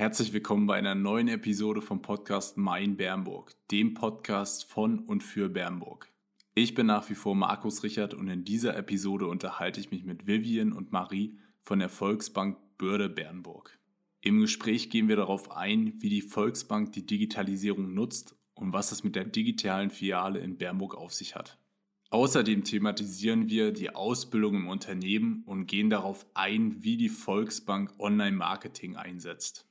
Herzlich willkommen bei einer neuen Episode vom Podcast Mein Bernburg, dem Podcast von und für Bernburg. Ich bin nach wie vor Markus Richard und in dieser Episode unterhalte ich mich mit Vivian und Marie von der Volksbank Börde Bernburg. Im Gespräch gehen wir darauf ein, wie die Volksbank die Digitalisierung nutzt und was es mit der digitalen Filiale in Bernburg auf sich hat. Außerdem thematisieren wir die Ausbildung im Unternehmen und gehen darauf ein, wie die Volksbank Online-Marketing einsetzt.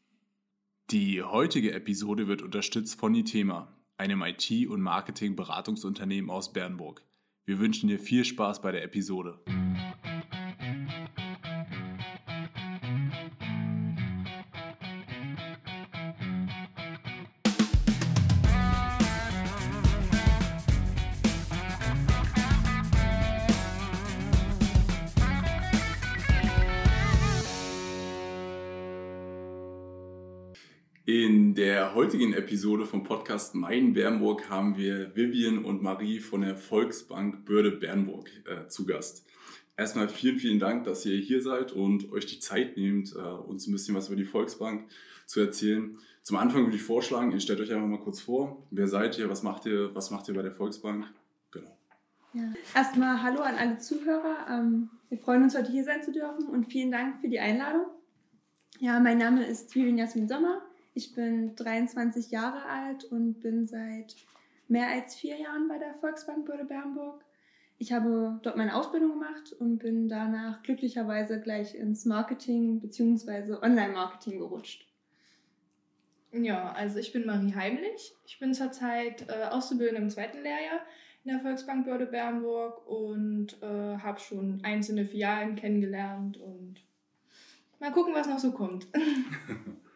Die heutige Episode wird unterstützt von Itema, einem IT- und Marketing-Beratungsunternehmen aus Bernburg. Wir wünschen dir viel Spaß bei der Episode. Der heutigen Episode vom Podcast Mein Bernburg haben wir Vivian und Marie von der Volksbank Börde Bernburg äh, zu Gast. Erstmal vielen, vielen Dank, dass ihr hier seid und euch die Zeit nehmt, äh, uns ein bisschen was über die Volksbank zu erzählen. Zum Anfang würde ich vorschlagen, ihr stellt euch einfach mal kurz vor. Wer seid ihr? Was macht ihr? Was macht ihr bei der Volksbank? Genau. Ja. Erstmal Hallo an alle Zuhörer. Ähm, wir freuen uns, heute hier sein zu dürfen und vielen Dank für die Einladung. Ja, mein Name ist Vivian Jasmin Sommer. Ich bin 23 Jahre alt und bin seit mehr als vier Jahren bei der Volksbank Börde Bernburg. Ich habe dort meine Ausbildung gemacht und bin danach glücklicherweise gleich ins Marketing bzw. Online-Marketing gerutscht. Ja, also ich bin Marie Heimlich. Ich bin zurzeit äh, Auszubildende im zweiten Lehrjahr in der Volksbank Börde Bernburg und äh, habe schon einzelne Filialen kennengelernt und mal gucken, was noch so kommt.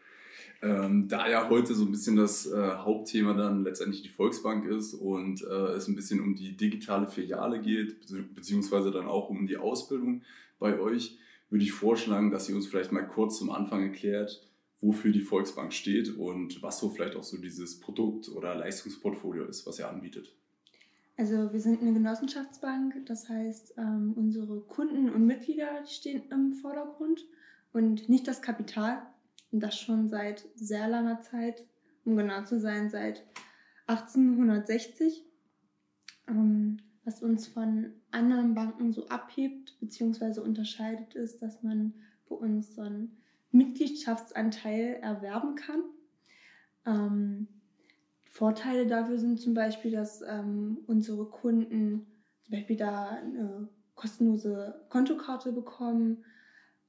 Ähm, da ja heute so ein bisschen das äh, Hauptthema dann letztendlich die Volksbank ist und äh, es ein bisschen um die digitale Filiale geht, beziehungsweise dann auch um die Ausbildung bei euch, würde ich vorschlagen, dass ihr uns vielleicht mal kurz zum Anfang erklärt, wofür die Volksbank steht und was so vielleicht auch so dieses Produkt oder Leistungsportfolio ist, was ihr anbietet. Also wir sind eine Genossenschaftsbank, das heißt, ähm, unsere Kunden und Mitglieder stehen im Vordergrund und nicht das Kapital. Und das schon seit sehr langer Zeit, um genau zu sein, seit 1860. Ähm, was uns von anderen Banken so abhebt bzw. unterscheidet, ist, dass man bei uns so einen Mitgliedschaftsanteil erwerben kann. Ähm, Vorteile dafür sind zum Beispiel, dass ähm, unsere Kunden zum Beispiel da eine kostenlose Kontokarte bekommen,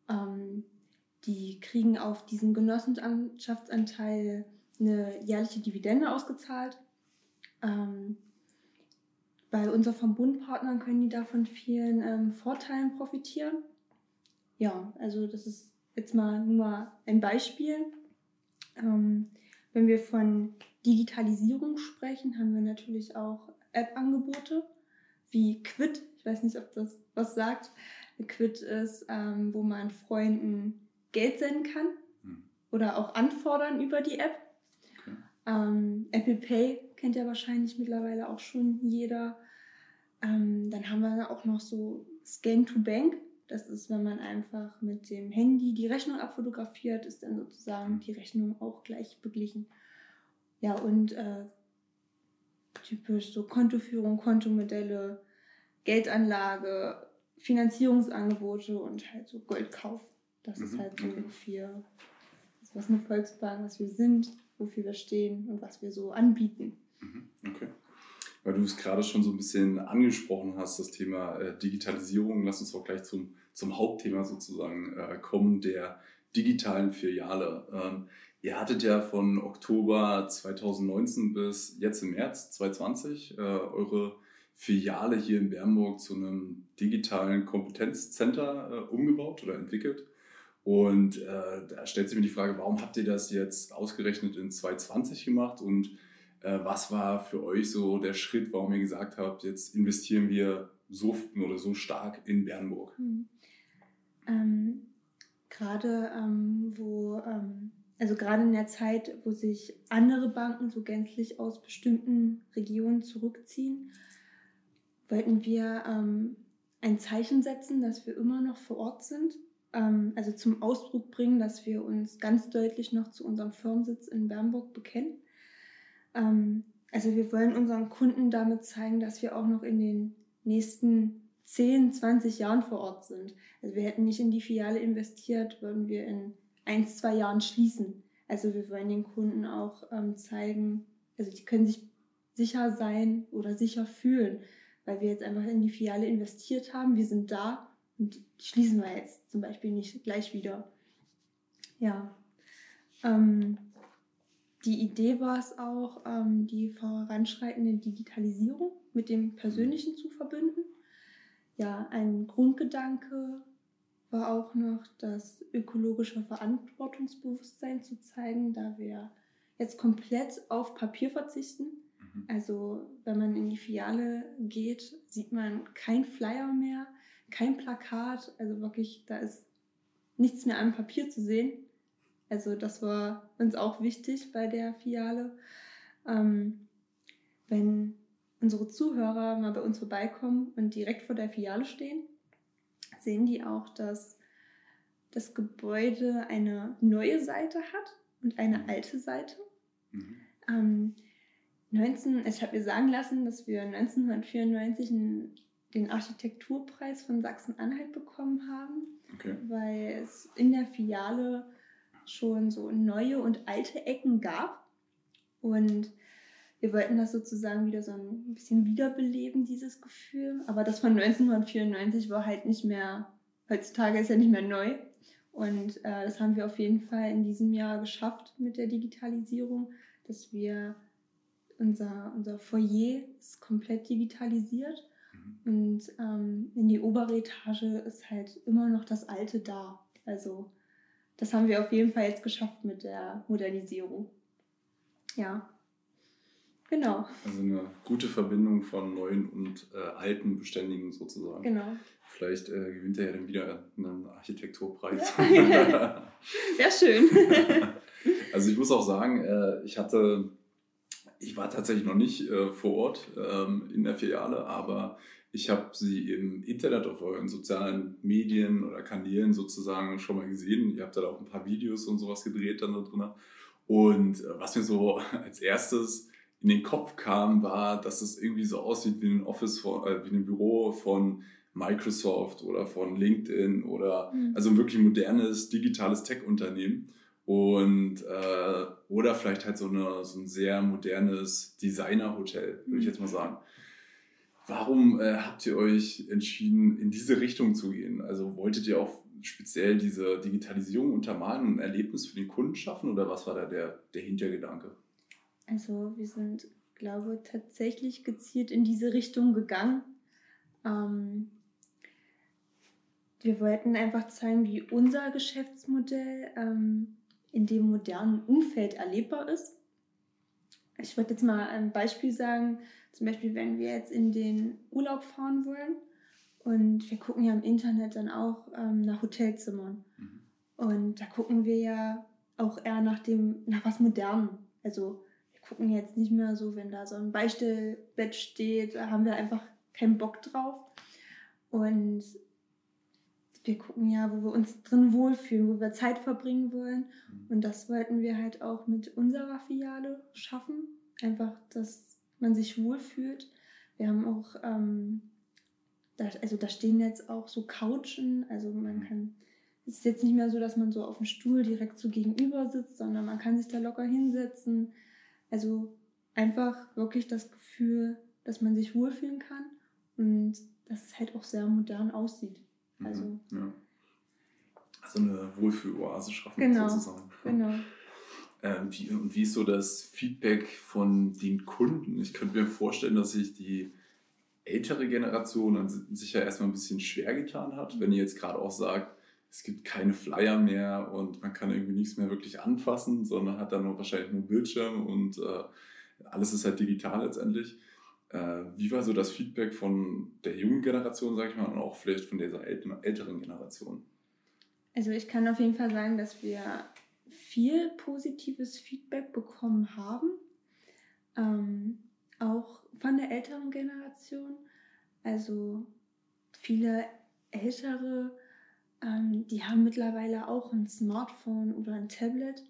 ähm, die kriegen auf diesen Genossenschaftsanteil eine jährliche Dividende ausgezahlt. Ähm, bei unseren Verbundpartnern können die davon vielen ähm, Vorteilen profitieren. Ja, also das ist jetzt mal nur ein Beispiel. Ähm, wenn wir von Digitalisierung sprechen, haben wir natürlich auch App-Angebote wie Quid. Ich weiß nicht, ob das was sagt. Quid ist, ähm, wo man Freunden Geld senden kann hm. oder auch anfordern über die App. Okay. Ähm, Apple Pay kennt ja wahrscheinlich mittlerweile auch schon jeder. Ähm, dann haben wir auch noch so Scan to Bank. Das ist, wenn man einfach mit dem Handy die Rechnung abfotografiert, ist dann sozusagen hm. die Rechnung auch gleich beglichen. Ja, und äh, typisch so Kontoführung, Kontomodelle, Geldanlage, Finanzierungsangebote und halt so Goldkauf. Das mhm. ist halt so ungefähr, was eine Volksbank, was wir sind, wofür wir stehen und was wir so anbieten. Mhm. Okay. Weil du es gerade schon so ein bisschen angesprochen hast, das Thema äh, Digitalisierung. Lass uns auch gleich zum, zum Hauptthema sozusagen äh, kommen, der digitalen Filiale. Ähm, ihr hattet ja von Oktober 2019 bis jetzt im März 2020 äh, eure Filiale hier in Bernburg zu einem digitalen Kompetenzcenter äh, umgebaut oder entwickelt. Und äh, da stellt sich mir die Frage, warum habt ihr das jetzt ausgerechnet in 2020 gemacht und äh, was war für euch so der Schritt, warum ihr gesagt habt, jetzt investieren wir so oder so stark in Bernburg? Hm. Ähm, gerade ähm, wo, ähm, also gerade in der Zeit, wo sich andere Banken so gänzlich aus bestimmten Regionen zurückziehen, wollten wir ähm, ein Zeichen setzen, dass wir immer noch vor Ort sind also zum Ausdruck bringen, dass wir uns ganz deutlich noch zu unserem Firmensitz in Bernburg bekennen. Ähm, also wir wollen unseren Kunden damit zeigen, dass wir auch noch in den nächsten 10, 20 Jahren vor Ort sind. Also wir hätten nicht in die Filiale investiert, würden wir in ein, zwei Jahren schließen. Also wir wollen den Kunden auch ähm, zeigen, also die können sich sicher sein oder sicher fühlen, weil wir jetzt einfach in die Filiale investiert haben. Wir sind da und schließen wir jetzt zum Beispiel nicht gleich wieder. Ja. Ähm, die Idee war es auch, ähm, die voranschreitende Digitalisierung mit dem Persönlichen zu verbinden. Ja, ein Grundgedanke war auch noch das ökologische Verantwortungsbewusstsein zu zeigen, da wir jetzt komplett auf Papier verzichten. Mhm. Also wenn man in die Filiale geht, sieht man kein Flyer mehr, kein Plakat. Also wirklich, da ist nichts mehr am Papier zu sehen. Also das war uns auch wichtig bei der Filiale. Ähm, wenn unsere Zuhörer mal bei uns vorbeikommen und direkt vor der Filiale stehen, sehen die auch, dass das Gebäude eine neue Seite hat und eine mhm. alte Seite. Mhm. Ähm, 19, ich habe mir sagen lassen, dass wir 1994 einen, den Architekturpreis von Sachsen-Anhalt bekommen haben, okay. weil es in der Filiale schon so neue und alte Ecken gab. Und wir wollten das sozusagen wieder so ein bisschen wiederbeleben, dieses Gefühl. Aber das von 1994 war halt nicht mehr, heutzutage ist ja nicht mehr neu. Und äh, das haben wir auf jeden Fall in diesem Jahr geschafft mit der Digitalisierung, dass wir unser, unser Foyer ist komplett digitalisiert. Und ähm, in die obere Etage ist halt immer noch das Alte da. Also das haben wir auf jeden Fall jetzt geschafft mit der Modernisierung. Ja, genau. Also eine gute Verbindung von neuen und äh, alten Beständigen sozusagen. Genau. Vielleicht äh, gewinnt er ja dann wieder einen Architekturpreis. Ja. Sehr schön. also ich muss auch sagen, äh, ich hatte, ich war tatsächlich noch nicht äh, vor Ort ähm, in der Filiale, aber ich habe sie im Internet auf euren sozialen Medien oder Kanälen sozusagen schon mal gesehen. Ihr habt da auch ein paar Videos und sowas gedreht dann da drin. Und äh, was mir so als erstes in den Kopf kam, war, dass es irgendwie so aussieht wie ein Office, von, äh, wie ein Büro von Microsoft oder von LinkedIn oder mhm. also ein wirklich modernes digitales Tech-Unternehmen. Und äh, oder vielleicht halt so, eine, so ein sehr modernes Designer-Hotel, würde ich hm. jetzt mal sagen. Warum äh, habt ihr euch entschieden, in diese Richtung zu gehen? Also wolltet ihr auch speziell diese Digitalisierung untermalen und ein Erlebnis für den Kunden schaffen oder was war da der, der Hintergedanke? Also wir sind, glaube ich, tatsächlich gezielt in diese Richtung gegangen. Ähm, wir wollten einfach zeigen, wie unser Geschäftsmodell ähm, in dem modernen Umfeld erlebbar ist. Ich wollte jetzt mal ein Beispiel sagen, zum Beispiel, wenn wir jetzt in den Urlaub fahren wollen und wir gucken ja im Internet dann auch ähm, nach Hotelzimmern. Mhm. Und da gucken wir ja auch eher nach dem, nach was Modernem. Also wir gucken jetzt nicht mehr so, wenn da so ein Beistellbett steht, da haben wir einfach keinen Bock drauf. Und wir gucken ja, wo wir uns drin wohlfühlen, wo wir Zeit verbringen wollen. Mhm. Und das wollten wir halt auch mit unserer Filiale schaffen. Einfach, dass man sich wohlfühlt. Wir haben auch, ähm, da, also da stehen jetzt auch so Couchen, also man mhm. kann, es ist jetzt nicht mehr so, dass man so auf dem Stuhl direkt so gegenüber sitzt, sondern man kann sich da locker hinsetzen. Also einfach wirklich das Gefühl, dass man sich wohlfühlen kann und dass es halt auch sehr modern aussieht. Mhm, also, ja. also eine Wohlfühloase schaffen genau, sozusagen. Genau. Ähm, wie, und wie ist so das Feedback von den Kunden? Ich könnte mir vorstellen, dass sich die ältere Generation dann sicher erstmal ein bisschen schwer getan hat, wenn ihr jetzt gerade auch sagt, es gibt keine Flyer mehr und man kann irgendwie nichts mehr wirklich anfassen, sondern hat dann nur wahrscheinlich nur Bildschirm und äh, alles ist halt digital letztendlich. Äh, wie war so das Feedback von der jungen Generation, sage ich mal, und auch vielleicht von dieser älteren Generation? Also ich kann auf jeden Fall sagen, dass wir viel positives Feedback bekommen haben, ähm, auch von der älteren Generation. Also viele ältere ähm, die haben mittlerweile auch ein Smartphone oder ein Tablet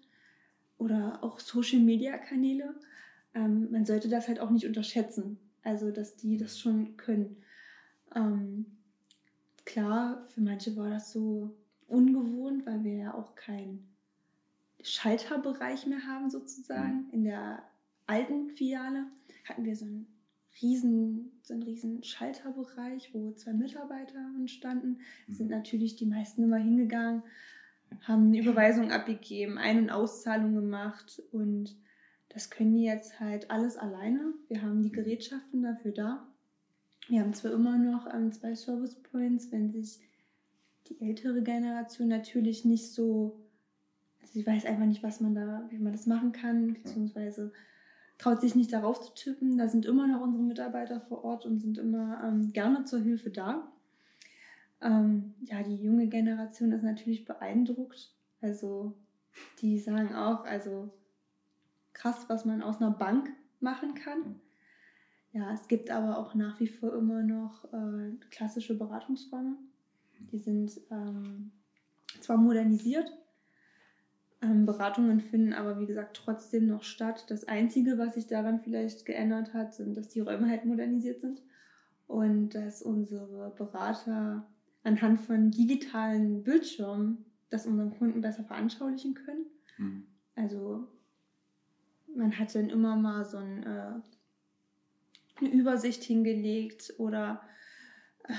oder auch Social-Media-Kanäle. Ähm, man sollte das halt auch nicht unterschätzen, also dass die das schon können. Ähm, klar, für manche war das so ungewohnt, weil wir ja auch keinen Schalterbereich mehr haben sozusagen. In der alten Filiale hatten wir so einen riesen, so einen riesen Schalterbereich, wo zwei Mitarbeiter standen. Mhm. Sind natürlich die meisten immer hingegangen, haben eine Überweisung abgegeben, Ein- und Auszahlung gemacht und das können die jetzt halt alles alleine. Wir haben die mhm. Gerätschaften dafür da. Wir haben zwar immer noch ähm, zwei Service Points, wenn sich die ältere Generation natürlich nicht so, also sie weiß einfach nicht, was man da, wie man das machen kann, beziehungsweise traut sich nicht darauf zu tippen. Da sind immer noch unsere Mitarbeiter vor Ort und sind immer ähm, gerne zur Hilfe da. Ähm, ja, die junge Generation ist natürlich beeindruckt. Also die sagen auch, also krass, was man aus einer Bank machen kann. Ja, es gibt aber auch nach wie vor immer noch äh, klassische Beratungsräume. Die sind ähm, zwar modernisiert, ähm, Beratungen finden aber wie gesagt trotzdem noch statt. Das Einzige, was sich daran vielleicht geändert hat, sind, dass die Räume halt modernisiert sind und dass unsere Berater anhand von digitalen Bildschirmen das unseren Kunden besser veranschaulichen können. Mhm. Also man hat dann immer mal so ein, äh, eine Übersicht hingelegt oder äh,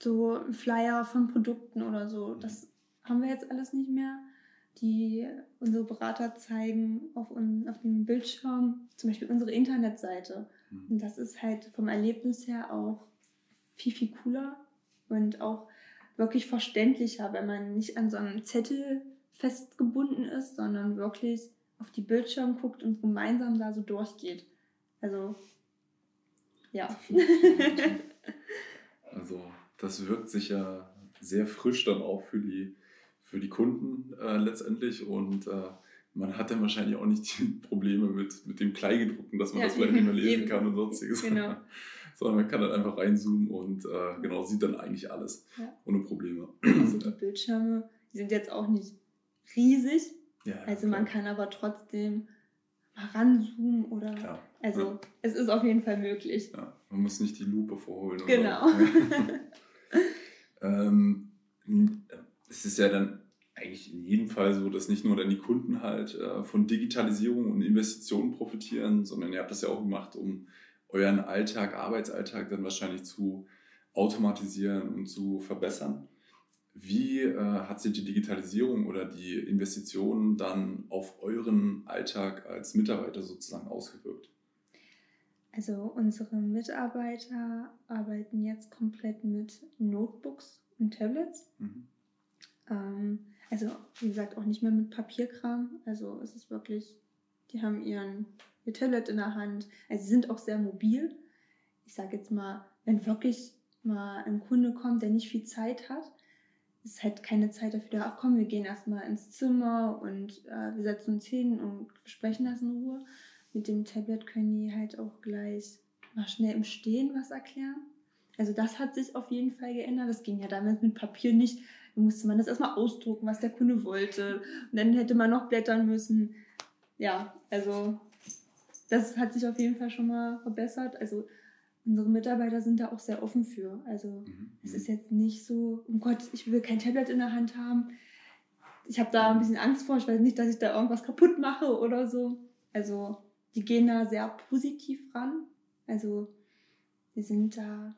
so ein Flyer von Produkten oder so. Das haben wir jetzt alles nicht mehr die unsere Berater zeigen auf, un, auf dem Bildschirm, zum Beispiel unsere Internetseite. Mhm. Und das ist halt vom Erlebnis her auch viel, viel cooler und auch wirklich verständlicher, wenn man nicht an so einem Zettel festgebunden ist, sondern wirklich auf die Bildschirme guckt und gemeinsam da so durchgeht. Also, ja. Also, das wirkt sich ja sehr frisch dann auch für die für die Kunden äh, letztendlich und äh, man hat dann wahrscheinlich auch nicht die Probleme mit, mit dem Kleingedruckten, dass man ja, das vielleicht nicht mehr lesen eben. kann und sonstiges. Genau. Sondern man kann dann einfach reinzoomen und äh, genau sieht dann eigentlich alles ja. ohne Probleme. Also die Bildschirme, die sind jetzt auch nicht riesig. Ja, also klar. man kann aber trotzdem mal ranzoomen oder. Klar. Also ja. es ist auf jeden Fall möglich. Ja, man muss nicht die Lupe vorholen. Genau. ähm, es ist ja dann eigentlich in jedem Fall so, dass nicht nur dann die Kunden halt äh, von Digitalisierung und Investitionen profitieren, sondern ihr habt das ja auch gemacht, um euren Alltag, Arbeitsalltag dann wahrscheinlich zu automatisieren und zu verbessern. Wie äh, hat sich die Digitalisierung oder die Investitionen dann auf euren Alltag als Mitarbeiter sozusagen ausgewirkt? Also unsere Mitarbeiter arbeiten jetzt komplett mit Notebooks und Tablets. Mhm. Ähm, also, wie gesagt, auch nicht mehr mit Papierkram. Also, es ist wirklich, die haben ihren, ihr Tablet in der Hand. Also, sie sind auch sehr mobil. Ich sage jetzt mal, wenn wirklich mal ein Kunde kommt, der nicht viel Zeit hat, ist halt keine Zeit dafür da, ach komm, wir gehen erstmal ins Zimmer und äh, wir setzen uns hin und besprechen das in Ruhe. Mit dem Tablet können die halt auch gleich mal schnell im Stehen was erklären. Also das hat sich auf jeden Fall geändert. Das ging ja damals mit Papier nicht musste man das erstmal ausdrucken, was der Kunde wollte. Und dann hätte man noch blättern müssen. Ja, also das hat sich auf jeden Fall schon mal verbessert. Also unsere Mitarbeiter sind da auch sehr offen für. Also mhm. es ist jetzt nicht so, um Gott, ich will kein Tablet in der Hand haben. Ich habe da ein bisschen Angst vor. Ich weiß nicht, dass ich da irgendwas kaputt mache oder so. Also die gehen da sehr positiv ran. Also wir sind da,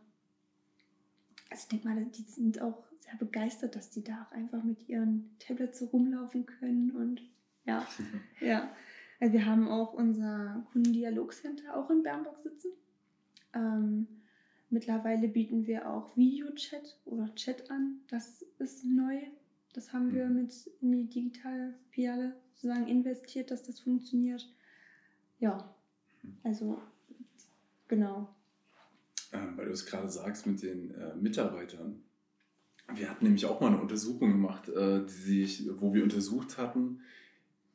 also ich denke mal, die sind auch sehr begeistert, dass die da auch einfach mit ihren Tablets so rumlaufen können und ja, ja. Also wir haben auch unser Kundendialogcenter auch in Bernburg sitzen. Ähm, mittlerweile bieten wir auch Videochat oder Chat an. Das ist neu. Das haben wir mhm. mit in die digitale Filiale sozusagen investiert, dass das funktioniert. Ja, mhm. also genau. Ähm, weil du es gerade sagst mit den äh, Mitarbeitern. Wir hatten nämlich auch mal eine Untersuchung gemacht, äh, die sich, wo wir untersucht hatten,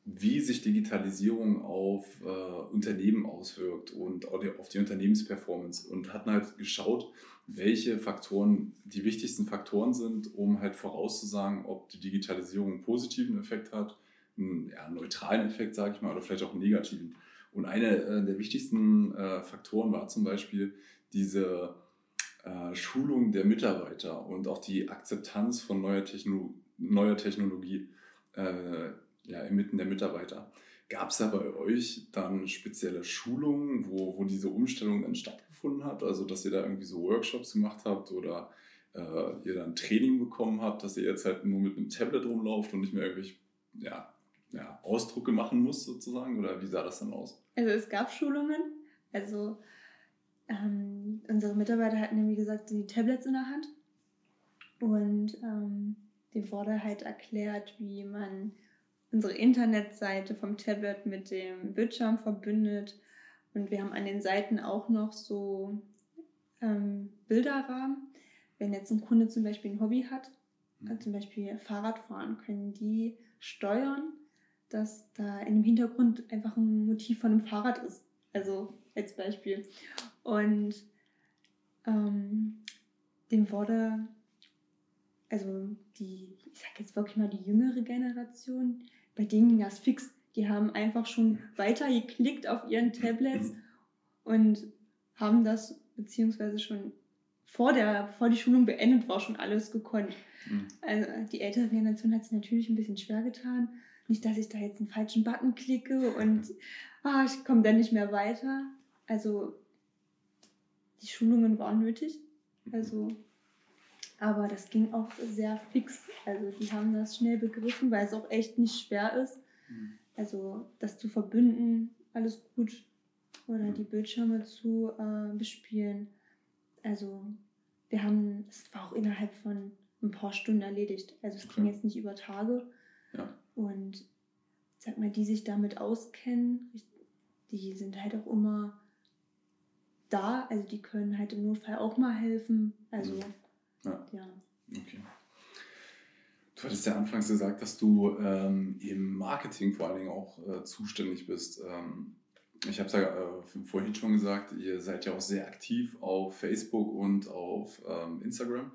wie sich Digitalisierung auf äh, Unternehmen auswirkt und auf die Unternehmensperformance und hatten halt geschaut, welche Faktoren die wichtigsten Faktoren sind, um halt vorauszusagen, ob die Digitalisierung einen positiven Effekt hat, einen ja, neutralen Effekt, sage ich mal, oder vielleicht auch einen negativen. Und einer äh, der wichtigsten äh, Faktoren war zum Beispiel diese äh, Schulung der Mitarbeiter und auch die Akzeptanz von neuer, Techno neuer Technologie äh, ja, inmitten der Mitarbeiter. Gab es da bei euch dann spezielle Schulungen, wo, wo diese Umstellung dann stattgefunden hat? Also, dass ihr da irgendwie so Workshops gemacht habt oder äh, ihr dann Training bekommen habt, dass ihr jetzt halt nur mit einem Tablet rumlauft und nicht mehr irgendwelche ja, ja, Ausdrucke machen muss sozusagen? Oder wie sah das dann aus? Also es gab Schulungen. Also ähm, unsere Mitarbeiter hatten ja wie gesagt die Tablets in der Hand. Und ähm, dem wurde halt erklärt, wie man unsere Internetseite vom Tablet mit dem Bildschirm verbündet. Und wir haben an den Seiten auch noch so ähm, Bilderrahmen. Wenn jetzt ein Kunde zum Beispiel ein Hobby hat, mhm. zum Beispiel Fahrradfahren, können die steuern, dass da in dem Hintergrund einfach ein Motiv von einem Fahrrad ist. Also als Beispiel. Und ähm, dem wurde, also die, ich sag jetzt wirklich mal die jüngere Generation, bei denen ging das fix. Die haben einfach schon weiter geklickt auf ihren Tablets und haben das, beziehungsweise schon vor der, vor die Schulung beendet war, schon alles gekonnt. Mhm. Also die ältere Generation hat es natürlich ein bisschen schwer getan. Nicht, dass ich da jetzt einen falschen Button klicke und ah, ich komme dann nicht mehr weiter. Also die Schulungen waren nötig. Also aber das ging auch sehr fix. Also die haben das schnell begriffen, weil es auch echt nicht schwer ist. Mhm. Also das zu verbünden, alles gut. Oder die Bildschirme zu äh, bespielen. Also wir haben, es war auch innerhalb von ein paar Stunden erledigt. Also es ging jetzt nicht über Tage. Ja. Und sag mal, die sich damit auskennen, die sind halt auch immer da. Also die können halt im Notfall auch mal helfen. Also mhm. Ja. ja. Okay. Du hattest ja anfangs gesagt, dass du ähm, im Marketing vor allen Dingen auch äh, zuständig bist. Ähm, ich habe es ja äh, vorhin schon gesagt, ihr seid ja auch sehr aktiv auf Facebook und auf ähm, Instagram.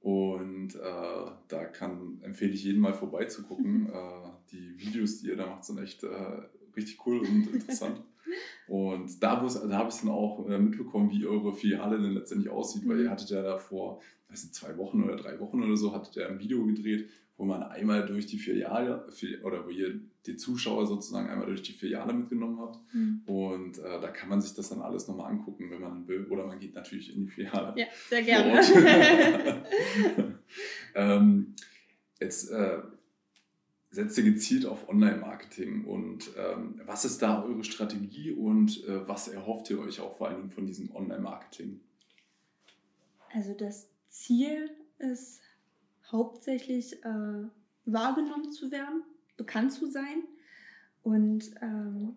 Und äh, da kann, empfehle ich jedem mal vorbeizugucken. äh, die Videos, die ihr da macht, sind echt äh, richtig cool und interessant. Und da, da habe ich dann auch äh, mitbekommen, wie eure Filiale denn letztendlich aussieht, weil ihr mhm. hattet ja da vor weiß nicht, zwei Wochen oder drei Wochen oder so, hattet ihr ein Video gedreht, wo man einmal durch die Filiale, oder wo ihr die Zuschauer sozusagen einmal durch die Filiale mitgenommen habt. Mhm. Und äh, da kann man sich das dann alles nochmal angucken, wenn man will. Oder man geht natürlich in die Filiale. Ja, sehr gerne. ähm, jetzt äh, setzt ihr gezielt auf Online-Marketing und ähm, was ist da eure Strategie und äh, was erhofft ihr euch auch vor allem von diesem Online-Marketing? Also das Ziel ist hauptsächlich äh, wahrgenommen zu werden, bekannt zu sein und ähm,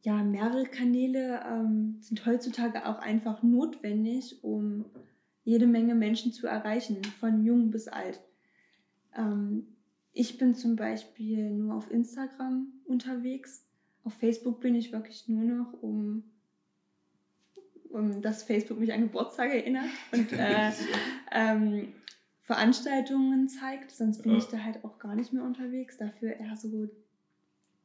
ja, mehrere Kanäle ähm, sind heutzutage auch einfach notwendig, um jede Menge Menschen zu erreichen, von jung bis alt. Ähm, ich bin zum Beispiel nur auf Instagram unterwegs. Auf Facebook bin ich wirklich nur noch, um, um dass Facebook mich an Geburtstag erinnert und äh, ähm, Veranstaltungen zeigt. Sonst bin ja. ich da halt auch gar nicht mehr unterwegs. Dafür eher so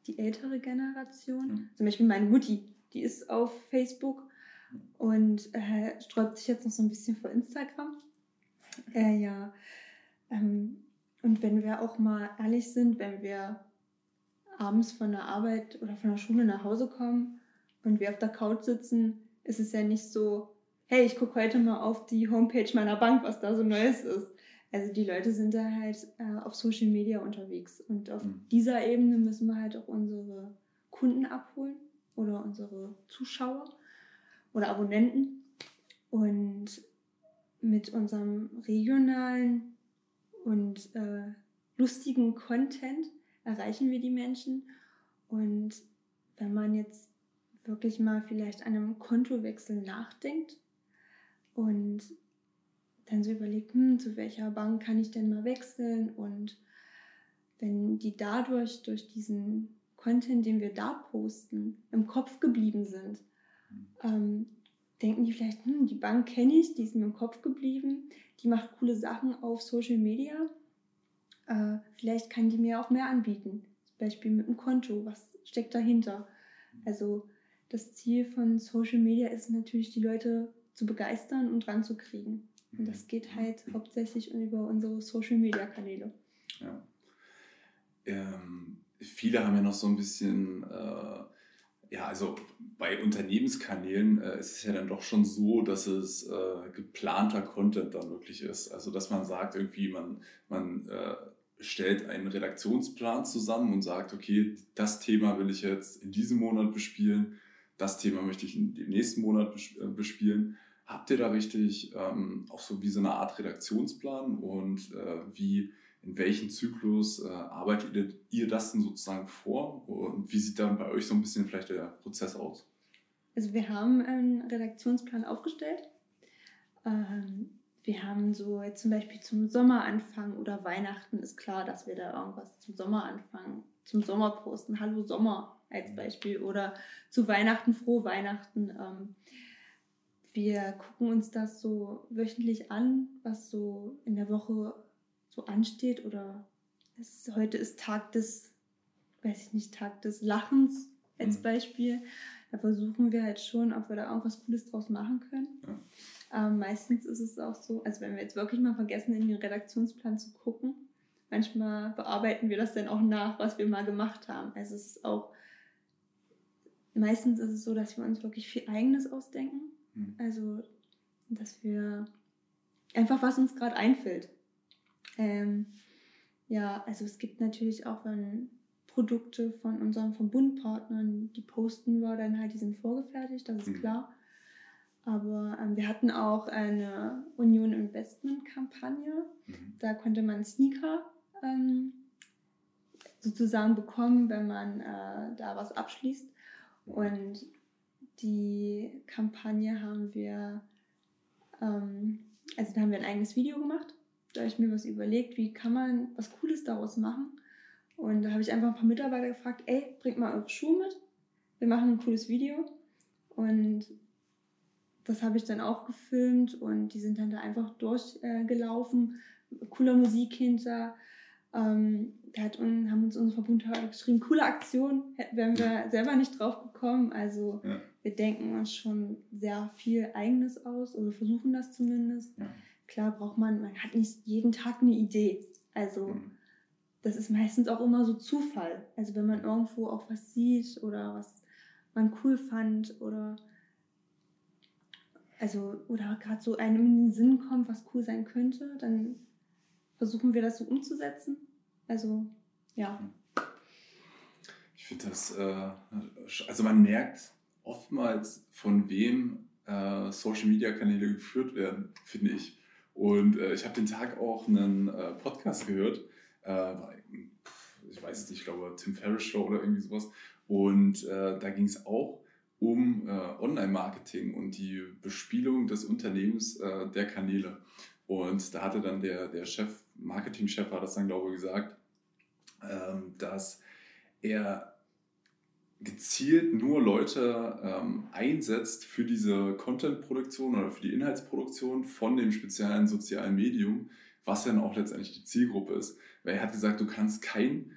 die ältere Generation. Mhm. Zum Beispiel meine Mutti, die ist auf Facebook und äh, sträubt sich jetzt noch so ein bisschen vor Instagram. Äh, ja, ähm, und wenn wir auch mal ehrlich sind, wenn wir abends von der Arbeit oder von der Schule nach Hause kommen und wir auf der Couch sitzen, ist es ja nicht so, hey, ich gucke heute mal auf die Homepage meiner Bank, was da so Neues ist. Also die Leute sind da halt äh, auf Social Media unterwegs und auf mhm. dieser Ebene müssen wir halt auch unsere Kunden abholen oder unsere Zuschauer oder Abonnenten und mit unserem regionalen und äh, lustigen Content erreichen wir die Menschen. Und wenn man jetzt wirklich mal vielleicht an einem Kontowechsel nachdenkt und dann so überlegt, hm, zu welcher Bank kann ich denn mal wechseln und wenn die dadurch, durch diesen Content, den wir da posten, im Kopf geblieben sind, mhm. ähm, denken die vielleicht, hm, die Bank kenne ich, die ist mir im Kopf geblieben, die macht coole Sachen auf Social Media. Äh, vielleicht kann die mir auch mehr anbieten. Zum Beispiel mit einem Konto, was steckt dahinter? Also das Ziel von Social Media ist natürlich, die Leute zu begeistern und ranzukriegen. Und das geht halt hauptsächlich über unsere Social Media Kanäle. Ja. Ähm, viele haben ja noch so ein bisschen, äh, ja, also bei Unternehmenskanälen äh, ist es ja dann doch schon so, dass es äh, geplanter Content dann wirklich ist. Also dass man sagt, irgendwie, man, man äh, stellt einen Redaktionsplan zusammen und sagt, okay, das Thema will ich jetzt in diesem Monat bespielen, das Thema möchte ich im nächsten Monat äh, bespielen. Habt ihr da richtig ähm, auch so wie so eine Art Redaktionsplan und äh, wie in welchem Zyklus äh, arbeitet ihr das denn sozusagen vor und wie sieht dann bei euch so ein bisschen vielleicht der Prozess aus? Also wir haben einen Redaktionsplan aufgestellt. Ähm, wir haben so jetzt zum Beispiel zum Sommeranfang oder Weihnachten ist klar, dass wir da irgendwas zum Sommeranfang, zum Sommer posten. Hallo Sommer als mhm. Beispiel oder zu Weihnachten, frohe Weihnachten. Ähm, wir gucken uns das so wöchentlich an, was so in der Woche so ansteht oder es, heute ist Tag des, weiß ich nicht, Tag des Lachens als mhm. Beispiel. Da versuchen wir halt schon, ob wir da irgendwas Cooles draus machen können. Ja. Ähm, meistens ist es auch so, also wenn wir jetzt wirklich mal vergessen, in den Redaktionsplan zu gucken, manchmal bearbeiten wir das dann auch nach, was wir mal gemacht haben. Also es ist auch, meistens ist es so, dass wir uns wirklich viel Eigenes ausdenken. Mhm. Also, dass wir einfach, was uns gerade einfällt. Ähm, ja, also es gibt natürlich auch, wenn Produkte von unseren Verbundpartnern, die posten wir dann halt, die sind vorgefertigt, das ist mhm. klar. Aber ähm, wir hatten auch eine Union Investment Kampagne. Mhm. Da konnte man Sneaker ähm, sozusagen bekommen, wenn man äh, da was abschließt. Und die Kampagne haben wir, ähm, also da haben wir ein eigenes Video gemacht. Da habe ich mir was überlegt, wie kann man was Cooles daraus machen. Und da habe ich einfach ein paar Mitarbeiter gefragt, ey, bringt mal eure Schuhe mit. Wir machen ein cooles Video. Und das habe ich dann auch gefilmt und die sind dann da einfach durchgelaufen. Äh, Cooler Musik hinter. Ähm, hat un, haben uns unsere Verbundhörer geschrieben, coole Aktion, wären wir selber nicht drauf gekommen. Also ja. wir denken uns schon sehr viel Eigenes aus oder versuchen das zumindest. Ja. Klar braucht man, man hat nicht jeden Tag eine Idee. Also mhm. das ist meistens auch immer so Zufall. Also wenn man irgendwo auch was sieht oder was man cool fand oder also oder gerade so einem in den Sinn kommt, was cool sein könnte, dann versuchen wir das so umzusetzen. Also, ja. Ich finde das, äh, also man merkt oftmals, von wem äh, Social Media Kanäle geführt werden, finde ich. Und äh, ich habe den Tag auch einen äh, Podcast gehört, äh, ich weiß es nicht, ich glaube Tim Ferriss Show oder irgendwie sowas. Und äh, da ging es auch um Online-Marketing und die Bespielung des Unternehmens der Kanäle. Und da hatte dann der, der Chef, Marketingchef hat das dann, glaube ich, gesagt, ähm, dass er gezielt nur Leute ähm, einsetzt für diese Content-Produktion oder für die Inhaltsproduktion von dem speziellen sozialen Medium, was dann auch letztendlich die Zielgruppe ist. Weil er hat gesagt, du kannst keinen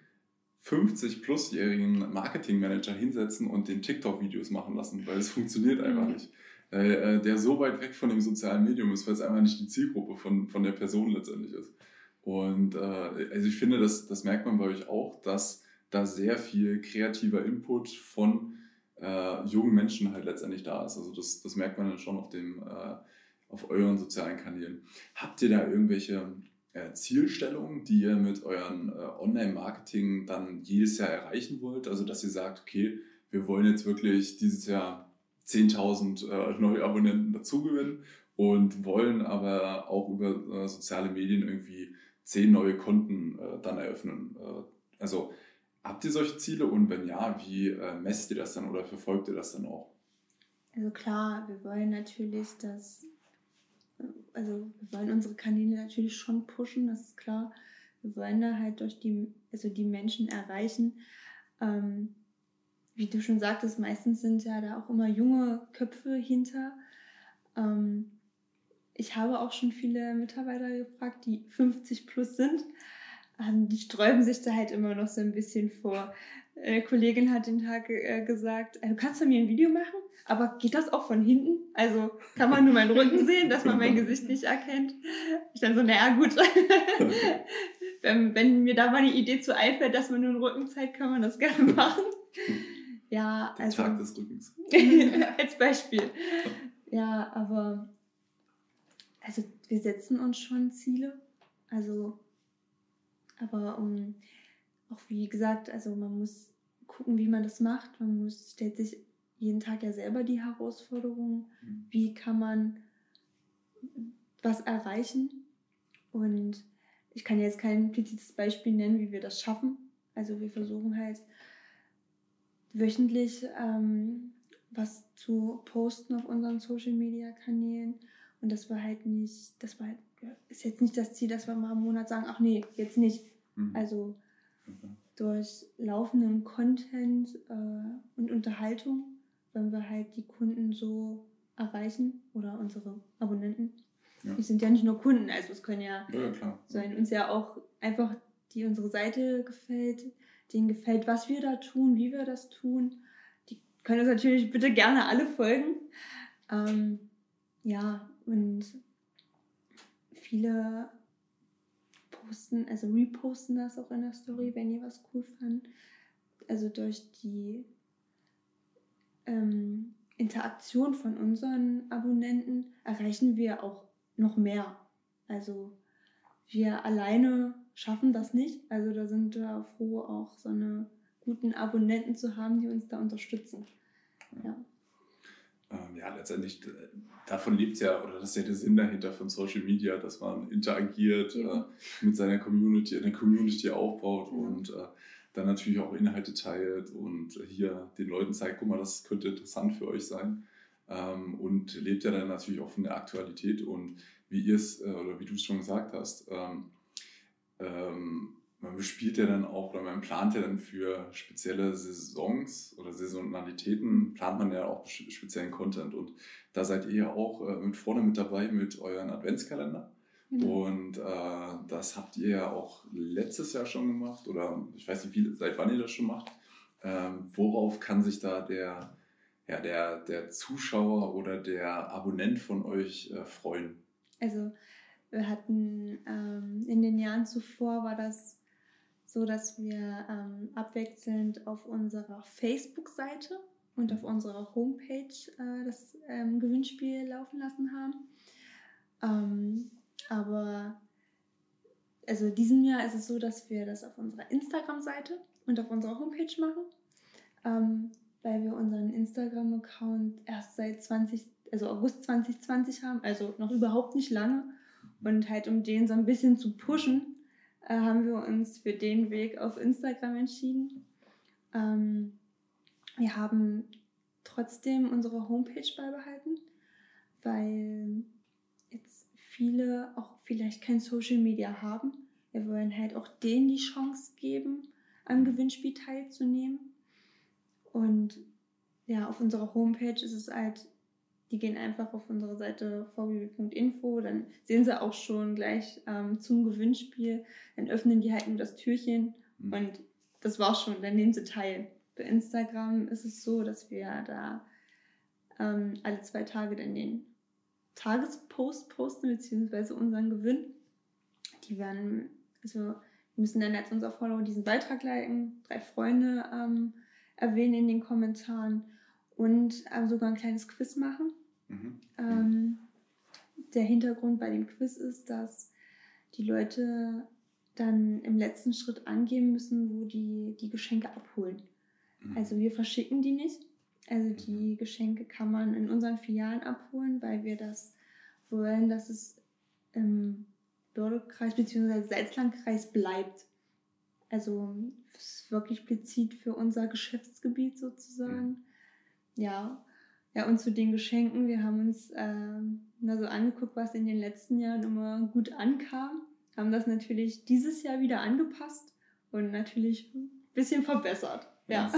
50-plus-jährigen Marketingmanager hinsetzen und den TikTok-Videos machen lassen, weil es funktioniert einfach mhm. nicht. Äh, der so weit weg von dem sozialen Medium ist, weil es einfach nicht die Zielgruppe von, von der Person letztendlich ist. Und äh, also ich finde, das, das merkt man bei euch auch, dass da sehr viel kreativer Input von äh, jungen Menschen halt letztendlich da ist. Also das, das merkt man dann schon auf, dem, äh, auf euren sozialen Kanälen. Habt ihr da irgendwelche äh, Zielstellungen, die ihr mit euren äh, Online-Marketing dann jedes Jahr erreichen wollt? Also dass ihr sagt, okay, wir wollen jetzt wirklich dieses Jahr 10.000 äh, neue Abonnenten dazugewinnen und wollen aber auch über äh, soziale Medien irgendwie 10 neue Konten dann eröffnen. Also habt ihr solche Ziele und wenn ja, wie äh, messt ihr das dann oder verfolgt ihr das dann auch? Also klar, wir wollen natürlich das, also wir wollen unsere Kanäle natürlich schon pushen, das ist klar. Wir wollen da halt durch die also die Menschen erreichen. Ähm, wie du schon sagtest, meistens sind ja da auch immer junge Köpfe hinter. Ähm, ich habe auch schon viele Mitarbeiter gefragt, die 50 plus sind. Ähm, die sträuben sich da halt immer noch so ein bisschen vor. Eine Kollegin hat den Tag äh, gesagt, äh, du kannst von mir ein Video machen, aber geht das auch von hinten? Also kann man nur meinen Rücken sehen, dass man mein Gesicht nicht erkennt? Ich dann so, naja gut, wenn, wenn, mir da mal eine Idee zu einfällt, dass man nur einen Rücken zeigt, kann man das gerne machen. Ja, Der also, Tag des Rückens. als Beispiel. Ja, aber also wir setzen uns schon Ziele. Also, aber um auch wie gesagt, also man muss gucken, wie man das macht. Man muss, stellt sich jeden Tag ja selber die Herausforderung, mhm. wie kann man was erreichen. Und ich kann jetzt kein implizites Beispiel nennen, wie wir das schaffen. Also wir versuchen halt wöchentlich ähm, was zu posten auf unseren Social Media Kanälen. Und das war halt nicht, das war halt, ist jetzt nicht das Ziel, dass wir mal im Monat sagen, ach nee, jetzt nicht. Mhm. Also durch laufenden Content äh, und Unterhaltung wenn wir halt die Kunden so erreichen oder unsere Abonnenten. Ja. Die sind ja nicht nur Kunden, also es können ja, ja, sein uns ja auch einfach, die unsere Seite gefällt, denen gefällt, was wir da tun, wie wir das tun. Die können uns natürlich bitte gerne alle folgen. Ähm, ja, und viele posten, also reposten das auch in der Story, wenn ihr was cool fand. Also durch die ähm, Interaktion von unseren Abonnenten erreichen wir auch noch mehr. Also wir alleine schaffen das nicht. Also da sind wir froh, auch so eine guten Abonnenten zu haben, die uns da unterstützen. Ja. Ähm, ja, letztendlich äh, davon lebt ja, oder das ist ja der Sinn dahinter von Social Media, dass man interagiert ja. äh, mit seiner Community, eine Community aufbaut ja. und äh, dann natürlich auch Inhalte teilt und hier den Leuten zeigt, guck mal, das könnte interessant für euch sein. Ähm, und lebt ja dann natürlich auch von der Aktualität und wie ihr es, äh, oder wie du es schon gesagt hast, ähm, ähm, man bespielt ja dann auch oder man plant ja dann für spezielle Saisons oder Saisonalitäten, plant man ja auch speziellen Content. Und da seid ihr ja auch äh, mit vorne mit dabei mit euren Adventskalender. Genau. Und äh, das habt ihr ja auch letztes Jahr schon gemacht oder ich weiß nicht, wie, seit wann ihr das schon macht. Ähm, worauf kann sich da der, ja, der, der Zuschauer oder der Abonnent von euch äh, freuen? Also wir hatten ähm, in den Jahren zuvor war das so, dass wir ähm, abwechselnd auf unserer Facebook-Seite und auf unserer Homepage äh, das ähm, Gewinnspiel laufen lassen haben. Ähm, aber also diesem Jahr ist es so, dass wir das auf unserer Instagram-Seite und auf unserer Homepage machen, ähm, weil wir unseren Instagram-Account erst seit 20, also August 2020 haben, also noch überhaupt nicht lange. Und halt um den so ein bisschen zu pushen, äh, haben wir uns für den Weg auf Instagram entschieden. Ähm, wir haben trotzdem unsere Homepage beibehalten, weil viele auch vielleicht kein Social Media haben. Wir wollen halt auch denen die Chance geben, am Gewinnspiel teilzunehmen. Und ja, auf unserer Homepage ist es halt, die gehen einfach auf unsere Seite vww.info, dann sehen sie auch schon gleich ähm, zum Gewinnspiel, dann öffnen die halt nur das Türchen mhm. und das war's schon, dann nehmen sie teil. Bei Instagram ist es so, dass wir da ähm, alle zwei Tage dann den Tagespost posten, beziehungsweise unseren Gewinn. Die werden, also müssen dann als unser Follower diesen Beitrag liken, drei Freunde ähm, erwähnen in den Kommentaren und ähm, sogar ein kleines Quiz machen. Mhm. Ähm, der Hintergrund bei dem Quiz ist, dass die Leute dann im letzten Schritt angeben müssen, wo die die Geschenke abholen. Mhm. Also wir verschicken die nicht, also die Geschenke kann man in unseren Filialen abholen, weil wir das wollen, dass es im Bördekreis bzw. Salzlandkreis bleibt. Also es ist wirklich explizit für unser Geschäftsgebiet sozusagen. Ja. Ja, und zu den Geschenken, wir haben uns äh, mal so angeguckt, was in den letzten Jahren immer gut ankam, haben das natürlich dieses Jahr wieder angepasst und natürlich ein bisschen verbessert. Ja.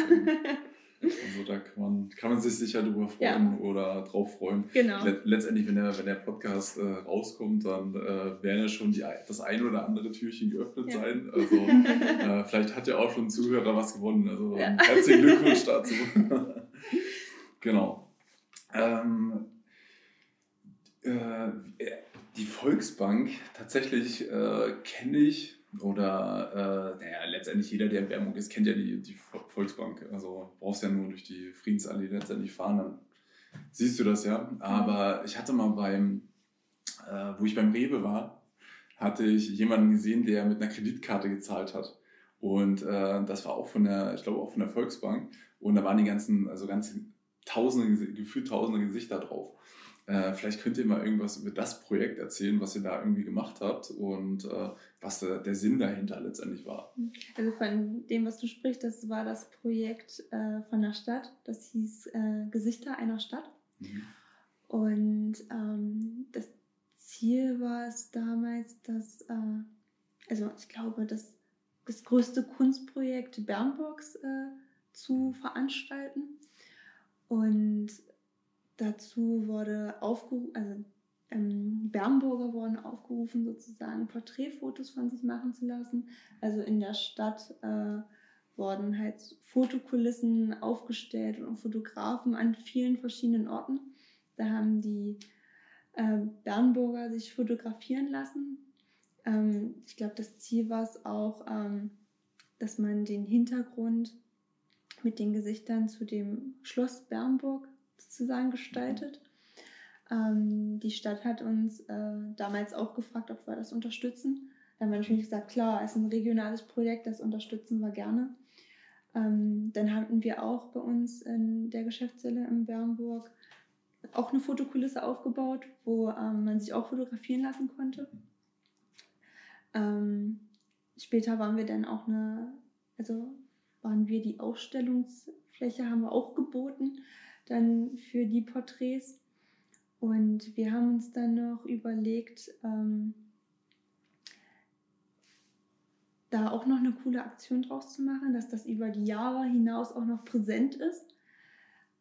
Also da kann man, kann man sich sicher drüber freuen ja. oder drauf freuen. Genau. Letztendlich, wenn der, wenn der Podcast äh, rauskommt, dann äh, werden ja schon die, das ein oder andere Türchen geöffnet ja. sein. Also äh, vielleicht hat ja auch schon ein Zuhörer was gewonnen. Also ja. herzlichen Glückwunsch dazu. genau. Ähm, äh, die Volksbank, tatsächlich äh, kenne ich oder äh, naja, letztendlich jeder, der in Werbung ist, kennt ja die, die Volksbank. Also brauchst ja nur durch die Friedensallee letztendlich fahren, dann siehst du das ja. Aber ich hatte mal beim, äh, wo ich beim Rewe war, hatte ich jemanden gesehen, der mit einer Kreditkarte gezahlt hat. Und äh, das war auch von der, ich glaube auch von der Volksbank. Und da waren die ganzen, also ganz tausende, gefühlt tausende Gesichter drauf. Äh, vielleicht könnt ihr mal irgendwas über das Projekt erzählen, was ihr da irgendwie gemacht habt und äh, was der, der, Sinn dahinter letztendlich war. Also von dem, was du sprichst, das war das Projekt äh, von der Stadt. Das hieß äh, Gesichter einer Stadt. Mhm. Und ähm, das Ziel war es damals, dass, äh, also ich glaube, das, das größte Kunstprojekt Bernburgs äh, zu veranstalten. Und Dazu wurde aufgerufen, also ähm, Bernburger wurden aufgerufen, sozusagen Porträtfotos von sich machen zu lassen. Also in der Stadt äh, wurden halt Fotokulissen aufgestellt und Fotografen an vielen verschiedenen Orten. Da haben die äh, Bernburger sich fotografieren lassen. Ähm, ich glaube, das Ziel war es auch, ähm, dass man den Hintergrund mit den Gesichtern zu dem Schloss Bernburg sozusagen gestaltet. Ähm, die Stadt hat uns äh, damals auch gefragt, ob wir das unterstützen. Da haben wir natürlich gesagt, klar, es ist ein regionales Projekt, das unterstützen wir gerne. Ähm, dann hatten wir auch bei uns in der Geschäftsstelle in Bernburg auch eine Fotokulisse aufgebaut, wo ähm, man sich auch fotografieren lassen konnte. Ähm, später waren wir dann auch eine, also waren wir die Ausstellungsfläche, haben wir auch geboten dann für die Porträts. Und wir haben uns dann noch überlegt, ähm, da auch noch eine coole Aktion draus zu machen, dass das über die Jahre hinaus auch noch präsent ist.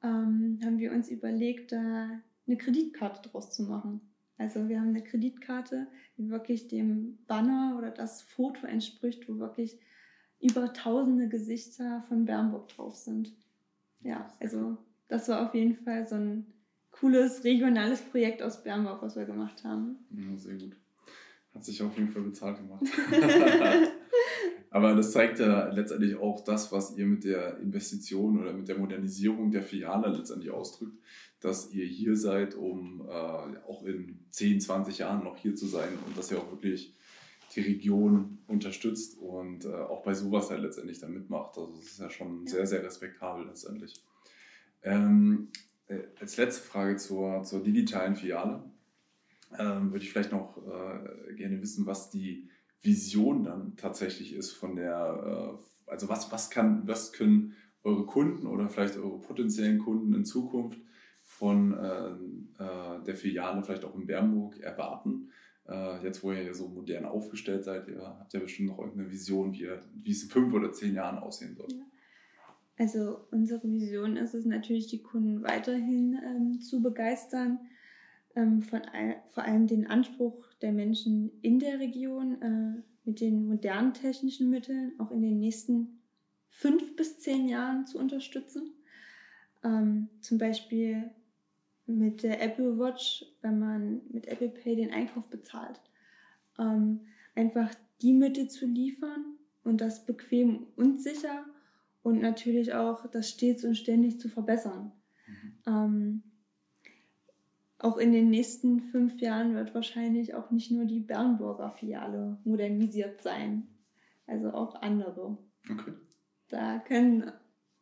Ähm, haben wir uns überlegt, da eine Kreditkarte draus zu machen. Also wir haben eine Kreditkarte, die wirklich dem Banner oder das Foto entspricht, wo wirklich über tausende Gesichter von Bernburg drauf sind. Ja, also das war auf jeden Fall so ein cooles regionales Projekt aus Bernburg, was wir gemacht haben. Ja, sehr gut. Hat sich auf jeden Fall bezahlt gemacht. Aber das zeigt ja letztendlich auch das, was ihr mit der Investition oder mit der Modernisierung der Filiale letztendlich ausdrückt, dass ihr hier seid, um äh, auch in 10, 20 Jahren noch hier zu sein und dass ihr auch wirklich die Region unterstützt und äh, auch bei sowas halt letztendlich dann mitmacht. Also das ist ja schon sehr, sehr respektabel letztendlich. Ähm, äh, als letzte Frage zur, zur digitalen Filiale ähm, würde ich vielleicht noch äh, gerne wissen, was die Vision dann tatsächlich ist von der, äh, also was, was, kann, was können eure Kunden oder vielleicht eure potenziellen Kunden in Zukunft von äh, äh der Filiale vielleicht auch in Bernburg erwarten? Äh, jetzt, wo ihr so modern aufgestellt seid, ihr habt ja bestimmt noch irgendeine Vision, wie, wie es in fünf oder zehn Jahren aussehen soll. Ja. Also unsere Vision ist es natürlich, die Kunden weiterhin ähm, zu begeistern, ähm, von all, vor allem den Anspruch der Menschen in der Region äh, mit den modernen technischen Mitteln auch in den nächsten fünf bis zehn Jahren zu unterstützen. Ähm, zum Beispiel mit der Apple Watch, wenn man mit Apple Pay den Einkauf bezahlt. Ähm, einfach die Mittel zu liefern und das bequem und sicher und natürlich auch das stets und ständig zu verbessern. Mhm. Ähm, auch in den nächsten fünf Jahren wird wahrscheinlich auch nicht nur die Bernburger Filiale modernisiert sein, also auch andere. Okay. Da können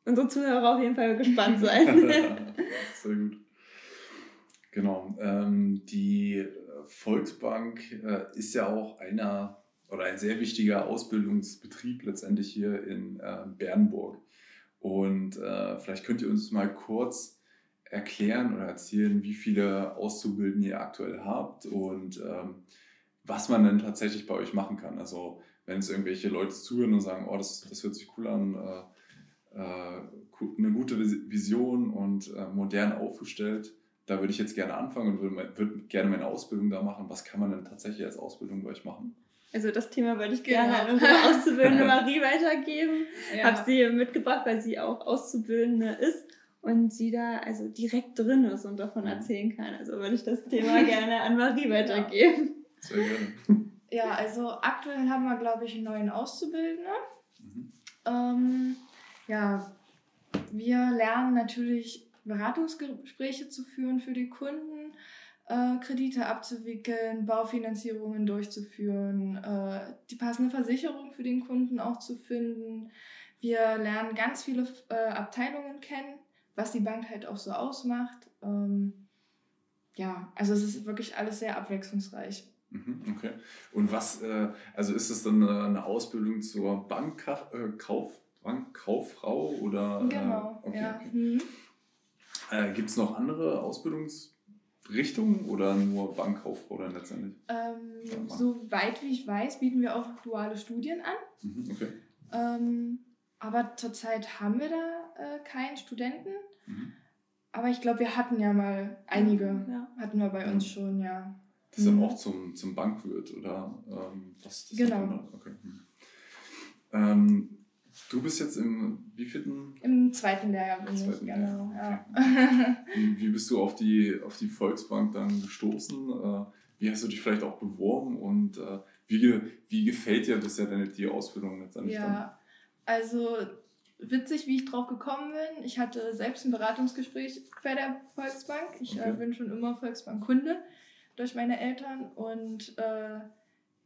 unsere Zuhörer auf jeden Fall gespannt sein. Sehr gut. Genau. Ähm, die Volksbank äh, ist ja auch einer oder ein sehr wichtiger Ausbildungsbetrieb letztendlich hier in äh, Bernburg. Und äh, vielleicht könnt ihr uns mal kurz erklären oder erzählen, wie viele Auszubildende ihr aktuell habt und ähm, was man denn tatsächlich bei euch machen kann. Also wenn jetzt irgendwelche Leute zuhören und sagen, oh, das, das hört sich cool an, äh, äh, eine gute Vision und äh, modern aufgestellt, da würde ich jetzt gerne anfangen und würde, würde gerne meine Ausbildung da machen. Was kann man denn tatsächlich als Ausbildung bei euch machen? Also das Thema würde ich gerne genau. an unsere Auszubildende Marie weitergeben. Ja. Habe sie mitgebracht, weil sie auch Auszubildende ist und sie da also direkt drin ist und davon mhm. erzählen kann. Also würde ich das Thema gerne an Marie weitergeben. Sehr gerne. Ja, also aktuell haben wir, glaube ich, einen neuen Auszubildenden. Mhm. Ähm, ja, wir lernen natürlich Beratungsgespräche zu führen für die Kunden, äh, Kredite abzuwickeln, Baufinanzierungen durchzuführen, äh, die passende Versicherung für den Kunden auch zu finden. Wir lernen ganz viele äh, Abteilungen kennen, was die Bank halt auch so ausmacht. Ähm, ja, also es ist wirklich alles sehr abwechslungsreich. Mhm, okay. Und was, äh, also ist es dann eine Ausbildung zur Bankkauf, Bankkauffrau oder? Genau, okay, ja. Okay. Mhm. Äh, Gibt es noch andere Ausbildungsrichtungen oder nur Bankkauffrau dann letztendlich? Ähm, soweit wie ich weiß, bieten wir auch duale Studien an. Mhm, okay. Ähm, aber zurzeit haben wir da äh, keinen Studenten. Mhm. Aber ich glaube, wir hatten ja mal einige, ja. hatten wir bei uns schon, ja. Das mhm. dann auch zum, zum Bankwirt oder ähm, was? Das genau. Okay. Mhm. Ähm, Du bist jetzt im wievielten? Im zweiten Lehrjahr bin zweiten ich, genau. Ja. Wie, wie, bist du auf die, auf die Volksbank dann gestoßen? Äh, wie hast du dich vielleicht auch beworben und äh, wie, wie gefällt dir bisher deine die Ausbildung letztendlich ja, dann? also witzig, wie ich drauf gekommen bin. Ich hatte selbst ein Beratungsgespräch bei der Volksbank. Ich äh, okay. bin schon immer Volksbank-Kunde durch meine Eltern und äh,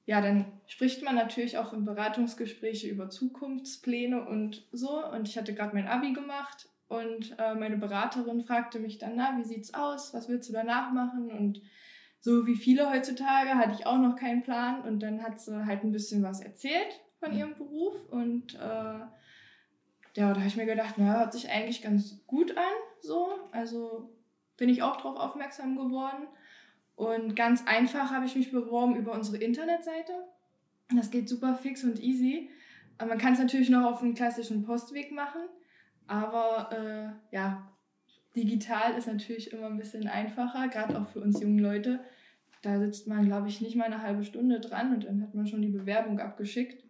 ja, dann spricht man natürlich auch in Beratungsgespräche über Zukunftspläne und so. Und ich hatte gerade mein Abi gemacht und äh, meine Beraterin fragte mich dann, na, wie sieht's aus? Was willst du danach machen? Und so wie viele heutzutage hatte ich auch noch keinen Plan. Und dann hat sie halt ein bisschen was erzählt von ihrem Beruf. Und äh, ja, da habe ich mir gedacht, na, hört sich eigentlich ganz gut an. So, also bin ich auch darauf aufmerksam geworden. Und ganz einfach habe ich mich beworben über unsere Internetseite. Das geht super fix und easy. Man kann es natürlich noch auf einem klassischen Postweg machen, aber äh, ja, digital ist natürlich immer ein bisschen einfacher, gerade auch für uns jungen Leute. Da sitzt man, glaube ich, nicht mal eine halbe Stunde dran und dann hat man schon die Bewerbung abgeschickt.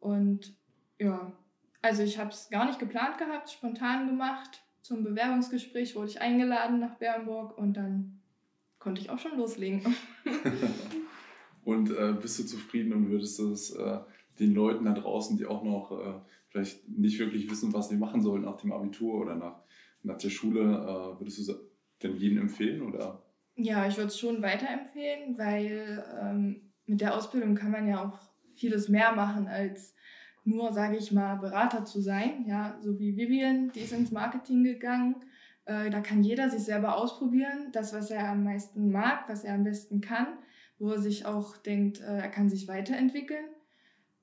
Und ja, also ich habe es gar nicht geplant gehabt, spontan gemacht. Zum Bewerbungsgespräch wurde ich eingeladen nach Bernburg und dann konnte ich auch schon loslegen. und äh, bist du zufrieden und würdest du es äh, den Leuten da draußen, die auch noch äh, vielleicht nicht wirklich wissen, was sie machen sollen nach dem Abitur oder nach, nach der Schule, äh, würdest du es denn jedem empfehlen? Oder? Ja, ich würde es schon weiterempfehlen, weil ähm, mit der Ausbildung kann man ja auch vieles mehr machen als nur, sage ich mal, Berater zu sein. Ja, so wie Vivian, die ist ins Marketing gegangen äh, da kann jeder sich selber ausprobieren, das, was er am meisten mag, was er am besten kann, wo er sich auch denkt, äh, er kann sich weiterentwickeln.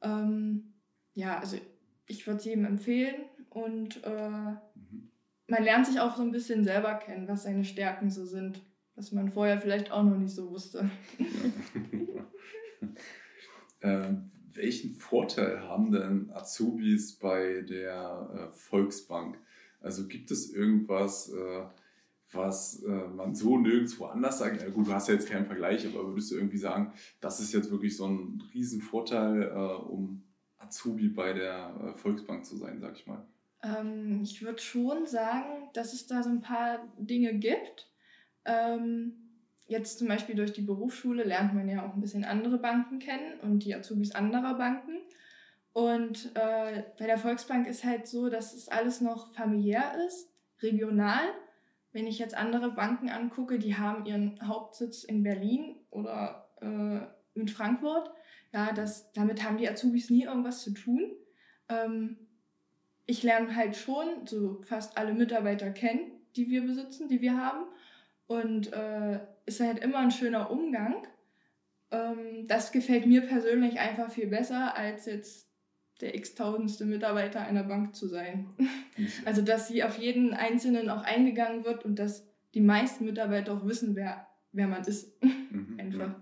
Ähm, ja, also ich würde es jedem empfehlen und äh, man lernt sich auch so ein bisschen selber kennen, was seine Stärken so sind, was man vorher vielleicht auch noch nicht so wusste. ähm, welchen Vorteil haben denn Azubis bei der äh, Volksbank? Also gibt es irgendwas, äh, was äh, man so nirgendwo anders sagt? Ja, gut, du hast ja jetzt keinen Vergleich, aber würdest du irgendwie sagen, das ist jetzt wirklich so ein Riesenvorteil, äh, um Azubi bei der Volksbank zu sein, sag ich mal? Ähm, ich würde schon sagen, dass es da so ein paar Dinge gibt. Ähm, jetzt zum Beispiel durch die Berufsschule lernt man ja auch ein bisschen andere Banken kennen und die Azubis anderer Banken. Und äh, bei der Volksbank ist halt so, dass es alles noch familiär ist, regional. Wenn ich jetzt andere Banken angucke, die haben ihren Hauptsitz in Berlin oder äh, in Frankfurt. Ja, das, damit haben die Azubis nie irgendwas zu tun. Ähm, ich lerne halt schon so fast alle Mitarbeiter kennen, die wir besitzen, die wir haben. Und äh, ist halt immer ein schöner Umgang. Ähm, das gefällt mir persönlich einfach viel besser, als jetzt der x-tausendste Mitarbeiter einer Bank zu sein. Also, dass sie auf jeden Einzelnen auch eingegangen wird und dass die meisten Mitarbeiter auch wissen, wer, wer man ist. Mhm, Einfach.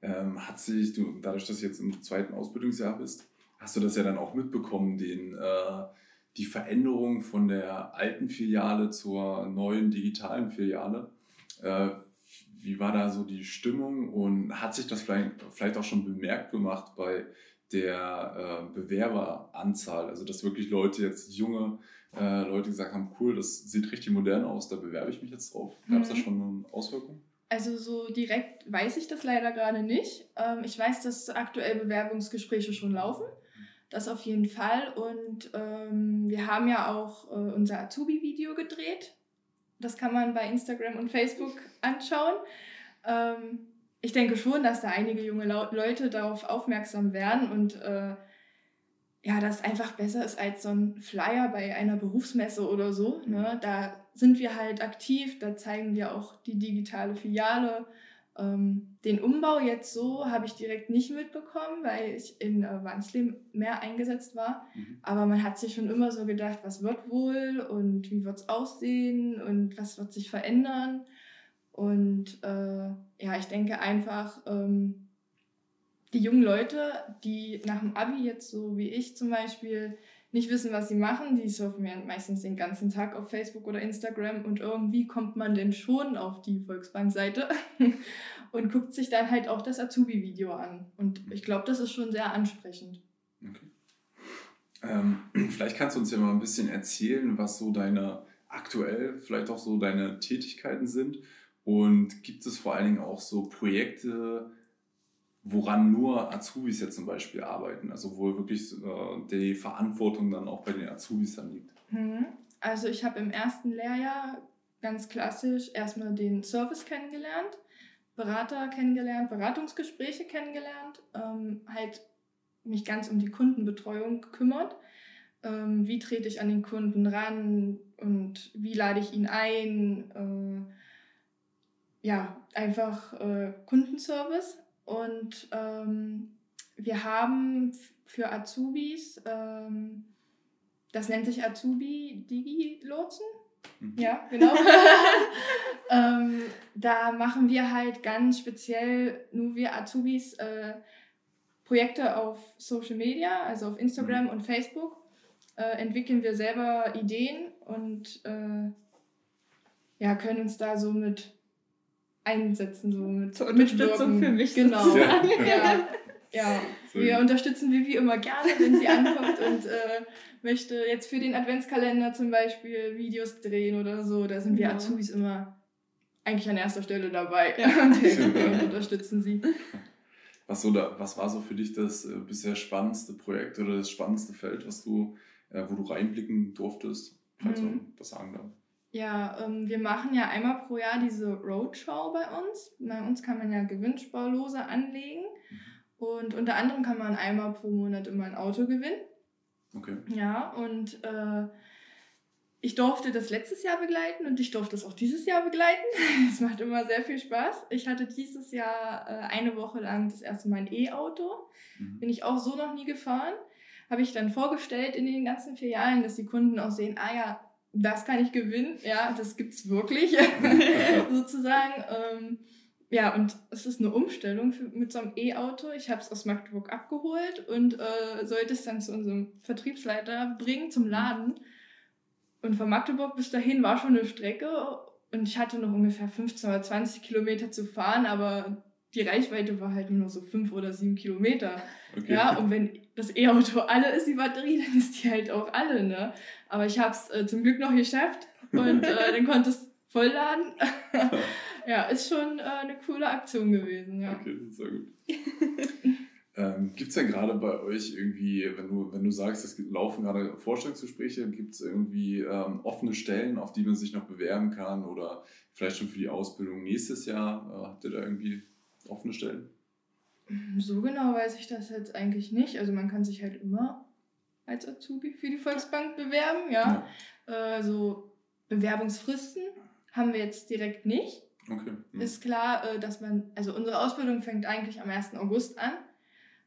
Ähm, hat sich, du, dadurch, dass du jetzt im zweiten Ausbildungsjahr bist, hast du das ja dann auch mitbekommen, den, äh, die Veränderung von der alten Filiale zur neuen digitalen Filiale. Äh, wie war da so die Stimmung und hat sich das vielleicht, vielleicht auch schon bemerkt gemacht bei der äh, Bewerberanzahl? Also, dass wirklich Leute jetzt, junge äh, Leute gesagt haben, cool, das sieht richtig modern aus, da bewerbe ich mich jetzt drauf. Gab es mhm. da schon eine Auswirkung? Also so direkt weiß ich das leider gerade nicht. Ähm, ich weiß, dass aktuell Bewerbungsgespräche schon laufen. Das auf jeden Fall. Und ähm, wir haben ja auch äh, unser Azubi-Video gedreht. Das kann man bei Instagram und Facebook anschauen. Ähm, ich denke schon, dass da einige junge Leute darauf aufmerksam werden und äh, ja, das einfach besser ist als so ein Flyer bei einer Berufsmesse oder so. Ne? Da sind wir halt aktiv, da zeigen wir auch die digitale Filiale. Ähm, den Umbau jetzt so habe ich direkt nicht mitbekommen, weil ich in äh, Wansley mehr eingesetzt war. Mhm. Aber man hat sich schon immer so gedacht, was wird wohl und wie wird es aussehen und was wird sich verändern. Und äh, ja, ich denke einfach, ähm, die jungen Leute, die nach dem Abi jetzt so wie ich zum Beispiel nicht wissen, was sie machen, die surfen ja meistens den ganzen Tag auf Facebook oder Instagram und irgendwie kommt man denn schon auf die Volksbank-Seite und guckt sich dann halt auch das Azubi-Video an. Und ich glaube, das ist schon sehr ansprechend. Okay. Ähm, vielleicht kannst du uns ja mal ein bisschen erzählen, was so deine aktuell vielleicht auch so deine Tätigkeiten sind. Und gibt es vor allen Dingen auch so Projekte, woran nur Azubis jetzt zum Beispiel arbeiten, also wo wirklich äh, die Verantwortung dann auch bei den Azubis dann liegt. Mhm. Also ich habe im ersten Lehrjahr ganz klassisch erstmal den Service kennengelernt, Berater kennengelernt, Beratungsgespräche kennengelernt, ähm, halt mich ganz um die Kundenbetreuung gekümmert. Ähm, wie trete ich an den Kunden ran und wie lade ich ihn ein? Äh, ja, einfach äh, Kundenservice und ähm, wir haben für Azubis, ähm, das nennt sich Azubi Digi-Lotsen. Mhm. Ja, genau. ähm, da machen wir halt ganz speziell nur wir Azubis äh, Projekte auf Social Media, also auf Instagram mhm. und Facebook. Äh, entwickeln wir selber Ideen und äh, ja, können uns da so mit einsetzen, so mit Zur Unterstützung für mich. Genau. Ja. ja. ja. wir unterstützen Vivi immer gerne, wenn sie ankommt und äh, möchte jetzt für den Adventskalender zum Beispiel Videos drehen oder so. Da sind wir ja. Azubis immer eigentlich an erster Stelle dabei ja. und unterstützen sie. Was, so da, was war so für dich das äh, bisher spannendste Projekt oder das spannendste Feld, was du, äh, wo du reinblicken durftest, falls mhm. man das sagen darf? Ja, ähm, wir machen ja einmal pro Jahr diese Roadshow bei uns. Bei uns kann man ja Gewinnsparlose anlegen. Mhm. Und unter anderem kann man einmal pro Monat immer ein Auto gewinnen. Okay. Ja, und äh, ich durfte das letztes Jahr begleiten und ich durfte es auch dieses Jahr begleiten. Es macht immer sehr viel Spaß. Ich hatte dieses Jahr äh, eine Woche lang das erste Mal ein E-Auto. Mhm. Bin ich auch so noch nie gefahren. Habe ich dann vorgestellt in den ganzen vier Jahren, dass die Kunden auch sehen, ah ja, das kann ich gewinnen, ja, das gibt es wirklich, sozusagen. Ähm, ja, und es ist eine Umstellung für, mit so einem E-Auto. Ich habe es aus Magdeburg abgeholt und äh, sollte es dann zu unserem Vertriebsleiter bringen zum Laden. Und von Magdeburg bis dahin war schon eine Strecke und ich hatte noch ungefähr 15 oder 20 Kilometer zu fahren, aber die Reichweite war halt nur noch so 5 oder 7 Kilometer. Okay. Ja, und wenn das E-Auto alle ist, die Batterie, dann ist die halt auch alle, ne? Aber ich habe es äh, zum Glück noch geschafft und äh, dann konnte es vollladen. ja, ist schon äh, eine coole Aktion gewesen, ja. Okay, das ist sehr gut. ähm, gibt es denn gerade bei euch irgendwie, wenn du, wenn du sagst, es laufen gerade Vorstellungsgespräche, gibt es irgendwie ähm, offene Stellen, auf die man sich noch bewerben kann oder vielleicht schon für die Ausbildung nächstes Jahr? Äh, habt ihr da irgendwie offene Stellen? So genau weiß ich das jetzt eigentlich nicht. Also man kann sich halt immer als Azubi für die Volksbank bewerben, ja. ja. Äh, so Bewerbungsfristen haben wir jetzt direkt nicht. Okay. Mhm. Ist klar, äh, dass man, also unsere Ausbildung fängt eigentlich am 1. August an.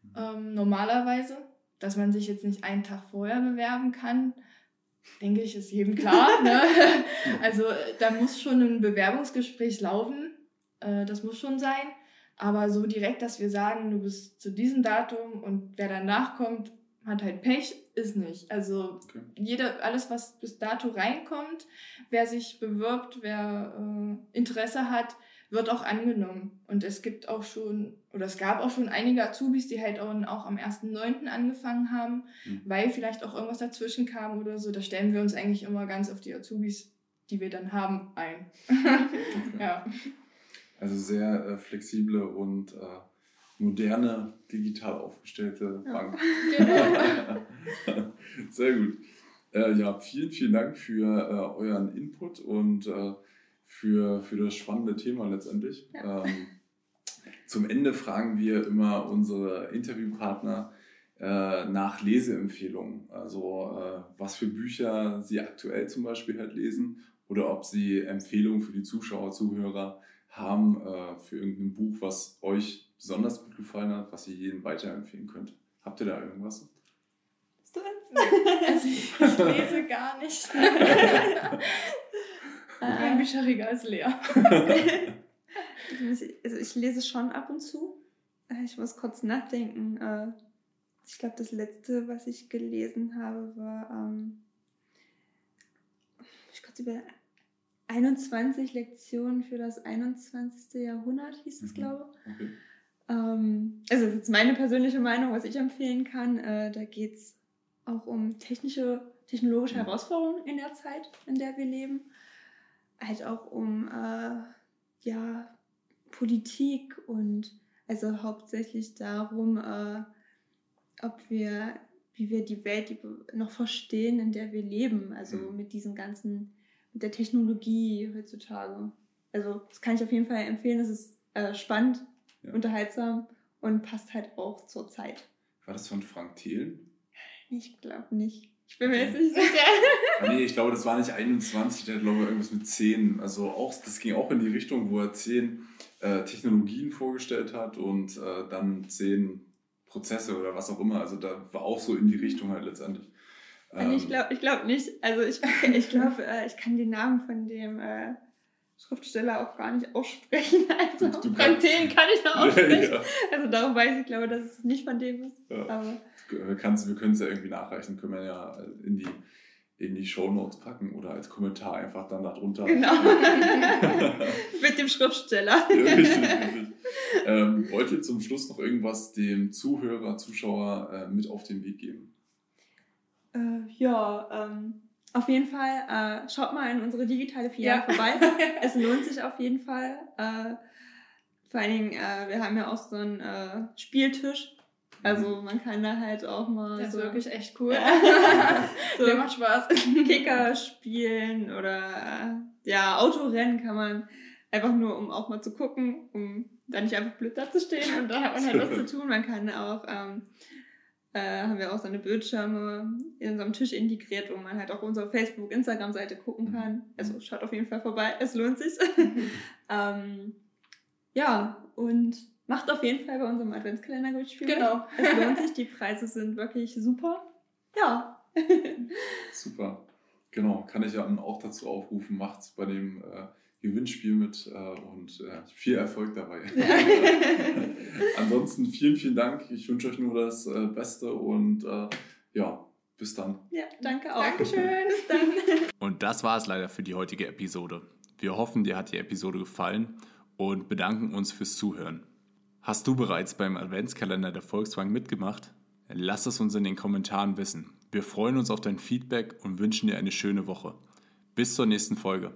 Mhm. Ähm, normalerweise, dass man sich jetzt nicht einen Tag vorher bewerben kann, denke ich, ist jedem klar. ne? Also da muss schon ein Bewerbungsgespräch laufen. Äh, das muss schon sein. Aber so direkt, dass wir sagen, du bist zu diesem Datum und wer danach kommt, hat halt Pech, ist nicht. Also okay. jeder, alles, was bis dato reinkommt, wer sich bewirbt, wer äh, Interesse hat, wird auch angenommen. Und es gibt auch schon, oder es gab auch schon einige Azubis, die halt auch, auch am 1.9. angefangen haben, mhm. weil vielleicht auch irgendwas dazwischen kam oder so. Da stellen wir uns eigentlich immer ganz auf die Azubis, die wir dann haben, ein. Okay. ja. Also sehr äh, flexible und äh, moderne, digital aufgestellte ja. Bank. Genau. sehr gut. Äh, ja, vielen, vielen Dank für äh, euren Input und äh, für, für das spannende Thema letztendlich. Ja. Ähm, zum Ende fragen wir immer unsere Interviewpartner äh, nach Leseempfehlungen. Also äh, was für Bücher sie aktuell zum Beispiel halt lesen oder ob sie Empfehlungen für die Zuschauer, Zuhörer haben äh, für irgendein Buch, was euch besonders gut gefallen hat, was ihr jedem weiterempfehlen könnt. Habt ihr da irgendwas? Bist du? Also ich lese gar nicht. Mein Bücherregal ist leer. also ich lese schon ab und zu. Äh, ich muss kurz nachdenken. Äh, ich glaube, das letzte, was ich gelesen habe, war ähm, ich kurz über 21 Lektionen für das 21. Jahrhundert, hieß es, mhm. glaube ich. Okay. Ähm, also das ist meine persönliche Meinung, was ich empfehlen kann. Äh, da geht es auch um technische, technologische mhm. Herausforderungen in der Zeit, in der wir leben halt auch um äh, ja, Politik und also hauptsächlich darum, äh, ob wir, wie wir die Welt noch verstehen, in der wir leben, also mhm. mit diesen ganzen, mit der Technologie heutzutage. Also das kann ich auf jeden Fall empfehlen, das ist äh, spannend, ja. unterhaltsam und passt halt auch zur Zeit. War das von Frank Thelen? Ich glaube nicht. Ich bin mir jetzt nicht sicher. ah, nee, ich glaube, das war nicht 21, der hat, glaube ich, irgendwas mit 10. Also auch, das ging auch in die Richtung, wo er 10 äh, Technologien vorgestellt hat und äh, dann 10 Prozesse oder was auch immer. Also da war auch so in die Richtung halt letztendlich. Ähm, ich glaube ich glaub nicht. Also ich, ich glaube, äh, ich kann den Namen von dem äh, Schriftsteller auch gar nicht aussprechen. Also du, von denen kann ich noch aussprechen. Ja, ja. Also darum weiß ich, glaube, dass es nicht von dem ist. Ja. Aber wir können es ja irgendwie nachreichen, können wir ja in die, in die Shownotes packen oder als Kommentar einfach dann darunter. Genau. Mit dem Schriftsteller. ja, richtig, richtig. Ähm, wollt ihr zum Schluss noch irgendwas dem Zuhörer, Zuschauer äh, mit auf den Weg geben? Äh, ja, ähm, auf jeden Fall äh, schaut mal in unsere digitale Filiale ja. vorbei. es lohnt sich auf jeden Fall. Äh, vor allen Dingen, äh, wir haben ja auch so einen äh, Spieltisch also man kann da halt auch mal. Das so, ist wirklich echt cool. So Der macht Spaß. Kicker spielen oder ja, Autorennen kann man einfach nur, um auch mal zu gucken, um da nicht einfach blöd da zu stehen und da hat man halt was zu tun. Man kann auch, ähm, äh, haben wir auch so eine Bildschirme in unserem Tisch integriert, wo man halt auch unsere Facebook, Instagram-Seite gucken mhm. kann. Also schaut auf jeden Fall vorbei, es lohnt sich. ähm, ja, und Macht auf jeden Fall bei unserem Adventskalender gut Spiel. Genau. Es lohnt sich, die Preise sind wirklich super. Ja. super. Genau, kann ich ja auch dazu aufrufen, macht's bei dem äh, Gewinnspiel mit äh, und äh, viel Erfolg dabei. Ja. Ansonsten vielen, vielen Dank. Ich wünsche euch nur das äh, Beste und äh, ja, bis dann. Ja, danke auch. Dankeschön. bis dann. Und das war es leider für die heutige Episode. Wir hoffen, dir hat die Episode gefallen und bedanken uns fürs Zuhören. Hast du bereits beim Adventskalender der Volkswagen mitgemacht? Lass es uns in den Kommentaren wissen. Wir freuen uns auf dein Feedback und wünschen dir eine schöne Woche. Bis zur nächsten Folge.